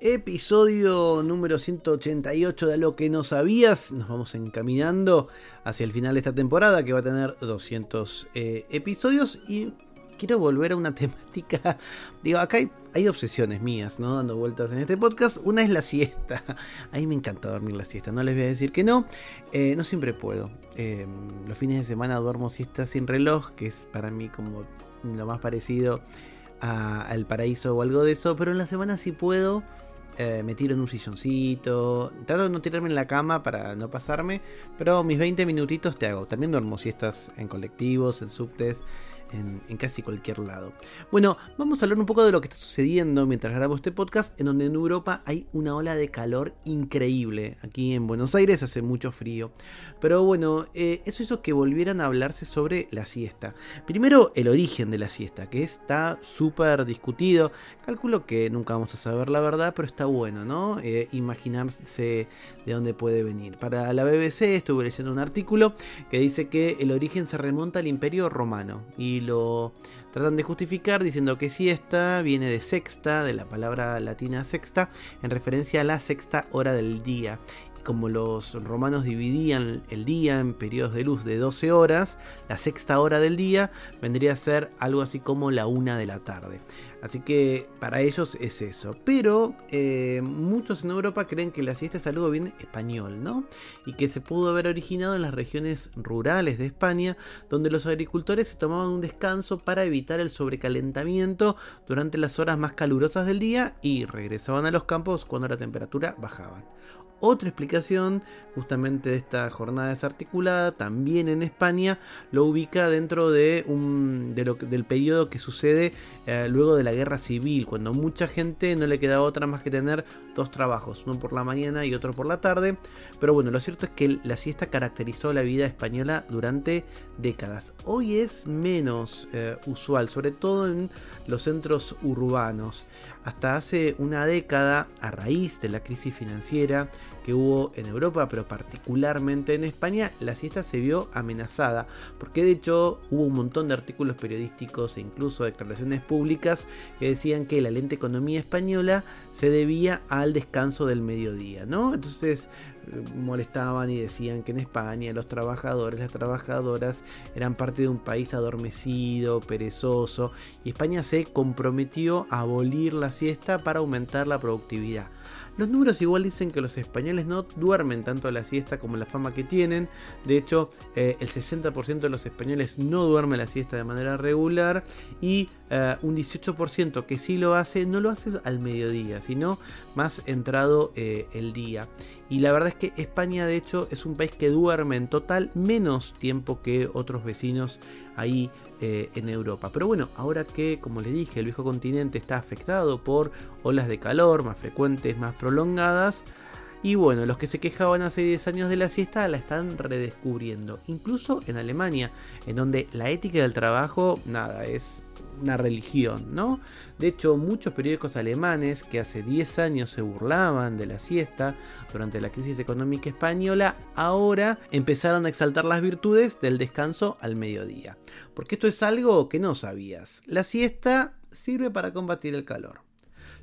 Episodio número 188 de Lo que no sabías. Nos vamos encaminando hacia el final de esta temporada que va a tener 200 eh, episodios y quiero volver a una temática. Digo, acá hay, obsesiones mías, ¿no? Dando vueltas en este podcast. Una es la siesta. A mí me encanta dormir la siesta, no les voy a decir que no. Eh, no siempre puedo. Em, los fines de semana duermo siesta sin reloj, que es para mí como lo más parecido al paraíso o algo de eso. Pero en la semana sí puedo eh, me tiro en un silloncito. Trato de no tirarme en la cama para no pasarme, pero mis 20 minutitos te hago. También duermo si estás en colectivos, en subtes, en, casi cualquier lado. Bueno, vamos a hablar un poco de lo que está sucediendo mientras grabo este podcast, en donde en Europa hay una ola de calor increíble. Aquí en Buenos Aires hace mucho frío. Pero bueno, eh, eso hizo que volvieran a hablarse sobre la siesta. Primero, el origen de la siesta, que está súper discutido. Calculo que nunca vamos a saber la verdad, pero está bueno, ¿no? Eh, imaginarse de dónde puede venir. Para la BBC estuve leyendo un artículo que dice que el origen se remonta al Imperio Romano y lo tratan de justificar diciendo que siesta viene de sexta, de la palabra latina sexta, en referencia a la sexta hora del día. Y como los romanos dividían el día en periodos de luz de 12 horas, la sexta hora del día vendría a ser algo así como la una de la tarde. Así que para ellos es eso. Pero eh, muchos en Europa creen que la siesta es algo bien español, ¿no? Y que se pudo haber originado en las regiones rurales de España, donde los agricultores se tomaban un descanso para evitar el sobrecalentamiento durante las horas más calurosas del día y regresaban a los campos cuando la temperatura bajaba. Otra explicación justamente de esta jornada desarticulada, también en España, lo ubica dentro de un, del periodo que sucede eh, luego de la guerra civil, cuando mucha gente no le quedaba otra más que tener dos trabajos, uno por la mañana y otro por la tarde. Pero bueno, lo cierto es que la siesta caracterizó la vida española durante décadas. Hoy es menos eh, usual, sobre todo en los centros urbanos. Hasta hace una década, a raíz de la crisis financiera que hubo en Europa, pero particularmente en España, la siesta se vio amenazada, porque de hecho hubo un montón de artículos periodísticos e incluso declaraciones públicas que decían que la lenta economía española se debía al descanso del mediodía, ¿no? Entonces molestaban y decían que en España los trabajadores, las trabajadoras eran parte de un país adormecido, perezoso, y España se comprometió a abolir la siesta para aumentar la productividad. Los números igual dicen que los españoles no duermen tanto a la siesta como la fama que tienen. De hecho, eh, el 60% de los españoles no duerme la siesta de manera regular y eh, un 18% que sí lo hace, no lo hace al mediodía, sino más entrado eh, el día. Y la verdad es que España de hecho es un país que duerme en total menos tiempo que otros vecinos ahí eh, en Europa. Pero bueno, ahora que, como les dije, el viejo continente está afectado por olas de calor más frecuentes, más prolongadas, y bueno, los que se quejaban hace 10 años de la siesta la están redescubriendo. Incluso en Alemania, en donde la ética del trabajo, nada, es una religión, ¿no? De hecho, muchos periódicos alemanes que hace 10 años se burlaban de la siesta durante la crisis económica española, ahora empezaron a exaltar las virtudes del descanso al mediodía. Porque esto es algo que no sabías. La siesta sirve para combatir el calor.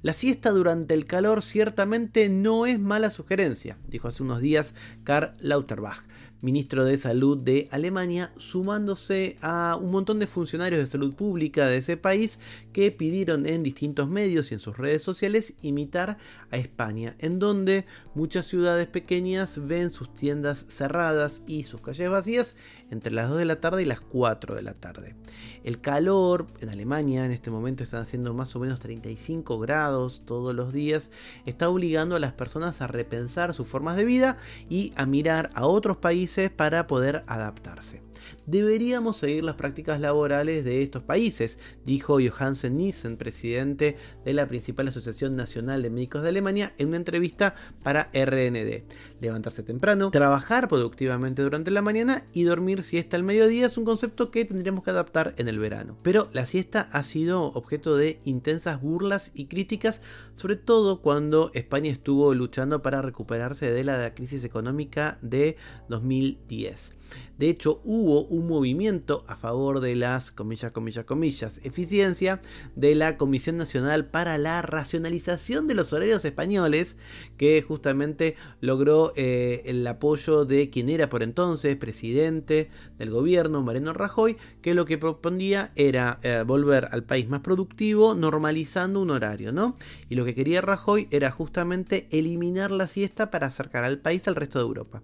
La siesta durante el calor ciertamente no es mala sugerencia, dijo hace unos días Karl Lauterbach, ministro de Salud de Alemania, sumándose a un montón de funcionarios de salud pública de ese país que pidieron en distintos medios y en sus redes sociales imitar a España, en donde muchas ciudades pequeñas ven sus tiendas cerradas y sus calles vacías entre las 2 de la tarde y las 4 de la tarde. El calor en Alemania en este momento están haciendo más o menos 35 grados todos los días, está obligando a las personas a repensar sus formas de vida y a mirar a otros países para poder adaptarse. Deberíamos seguir las prácticas laborales de estos países, dijo Johansen Nissen, presidente de la principal Asociación Nacional de Médicos de Alemania, en una entrevista para RND. Levantarse temprano, trabajar productivamente durante la mañana y dormir siesta al mediodía es un concepto que tendríamos que adaptar en el verano. Pero la siesta ha sido objeto de intensas burlas y críticas, sobre todo cuando España estuvo luchando para recuperarse de la crisis económica de 2010. De hecho, hubo un movimiento a favor de las, comillas, comillas, comillas, eficiencia de la Comisión Nacional para la Racionalización de los Horarios Españoles, que justamente logró eh, el apoyo de quien era por entonces presidente del gobierno, Mariano Rajoy, que lo que proponía era eh, volver al país más productivo, normalizando un horario, ¿no? Y lo que quería Rajoy era justamente eliminar la siesta para acercar al país al resto de Europa.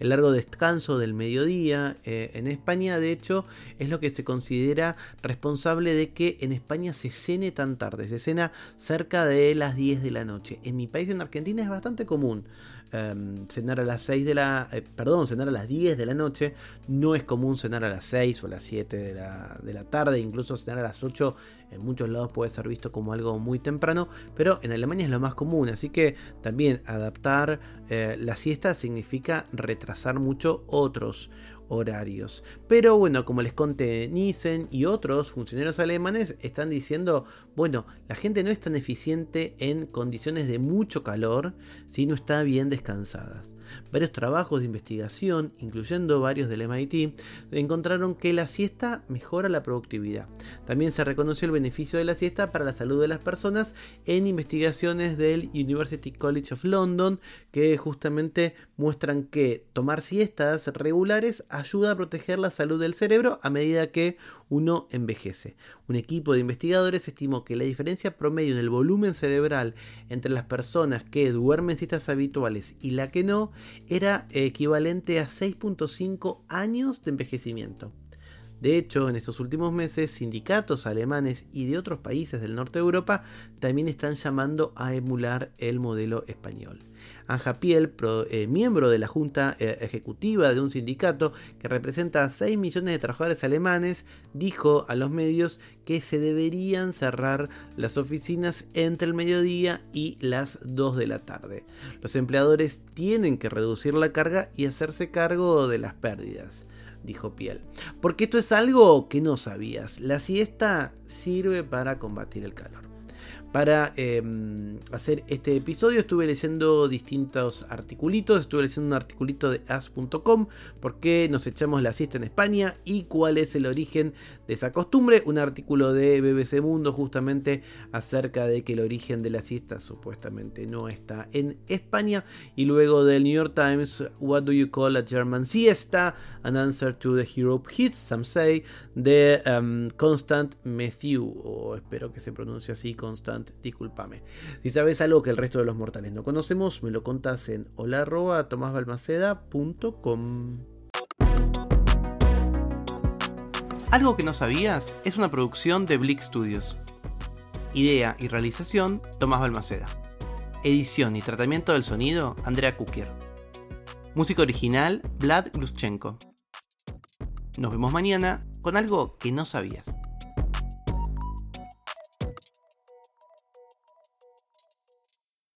El largo descanso del mediodía eh, en España, de hecho, es lo que se considera responsable de que en España se cene tan tarde. Se cena cerca de las 10 de la noche. En mi país, en Argentina, es bastante común. Em, cenar a las 6 de la. Eh, perdón, cenar a las 10 de la noche. No es común cenar a las 6 o a las 7 de la, de la tarde. Incluso cenar a las 8 en muchos lados puede ser visto como algo muy temprano. Pero en Alemania es lo más común. Así que también adaptar eh, la siesta significa retrasar mucho otros horarios. Pero bueno, como les conté, Nissen y otros funcionarios alemanes están diciendo, bueno, la gente no es tan eficiente en condiciones de mucho calor si no está bien descansadas. Varios trabajos de investigación, incluyendo varios del MIT, encontraron que la siesta mejora la productividad. También se reconoció el beneficio de la siesta para la salud de las personas en investigaciones del University College of London, que justamente muestran que tomar siestas regulares ayuda a proteger la salud del cerebro a medida que uno envejece. Un equipo de investigadores estimó que la diferencia promedio en el volumen cerebral entre las personas que duermen siestas habituales y la que no era equivalente a 6.5 años de envejecimiento. De hecho, en estos últimos meses, sindicatos alemanes y de otros países del norte de Europa también están llamando a emular el modelo español. Anja Piel, eh, miembro de la junta eh, ejecutiva de un sindicato que representa a 6 millones de trabajadores alemanes, dijo a los medios que se deberían cerrar las oficinas entre el mediodía y las 2 de la tarde. Los empleadores tienen que reducir la carga y hacerse cargo de las pérdidas dijo Piel. Porque esto es algo que no sabías. La siesta sirve para combatir el calor para em, hacer este episodio. Estuve leyendo distintos articulitos, estuve leyendo un articulito de as.com, por qué nos echamos la siesta en España y cuál es el origen de esa costumbre, un artículo de BBC Mundo justamente acerca de que el origen de la siesta supuestamente no está en España. Y luego del New York Times, What do you call a German siesta? An answer to the Europe hits, some say, de um, Constant Matthew, o espero que se pronuncie así, Constant discúlpame. Si sabes algo que el resto de los mortales no conocemos, me lo contás en. Algo que no sabías es una producción de Blick Studios. Idea y realización, Tomás Balmaceda. Edición y tratamiento del sonido, Andrea Kukier. Música original, Vlad Gluschenko. Nos vemos mañana con algo que no sabías.